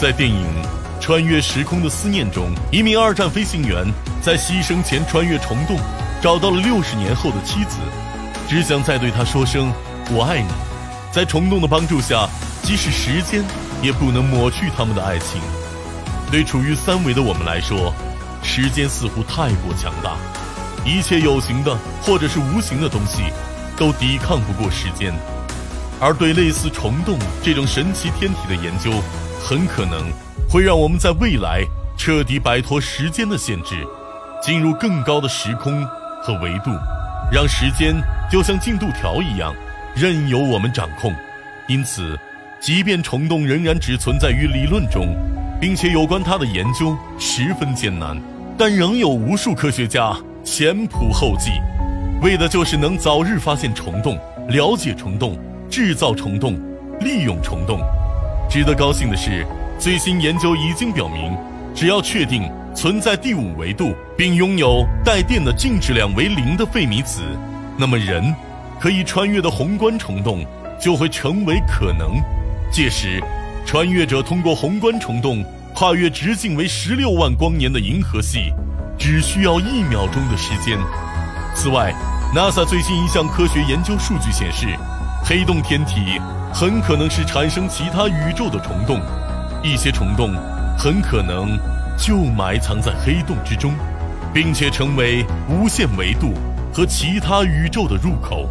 在电影《穿越时空的思念》中，一名二战飞行员在牺牲前穿越虫洞，找到了六十年后的妻子，只想再对她说声“我爱你”。在虫洞的帮助下，即使时间也不能抹去他们的爱情。对处于三维的我们来说，时间似乎太过强大，一切有形的或者是无形的东西，都抵抗不过时间。而对类似虫洞这种神奇天体的研究，很可能会让我们在未来彻底摆脱时间的限制，进入更高的时空和维度，让时间就像进度条一样，任由我们掌控。因此，即便虫洞仍然只存在于理论中。并且有关它的研究十分艰难，但仍有无数科学家前仆后继，为的就是能早日发现虫洞、了解虫洞、制造虫洞、利用虫洞。值得高兴的是，最新研究已经表明，只要确定存在第五维度，并拥有带电的净质量为零的费米子，那么人可以穿越的宏观虫洞就会成为可能。届时。穿越者通过宏观虫洞跨越直径为十六万光年的银河系，只需要一秒钟的时间。此外，NASA 最新一项科学研究数据显示，黑洞天体很可能是产生其他宇宙的虫洞，一些虫洞很可能就埋藏在黑洞之中，并且成为无限维度和其他宇宙的入口。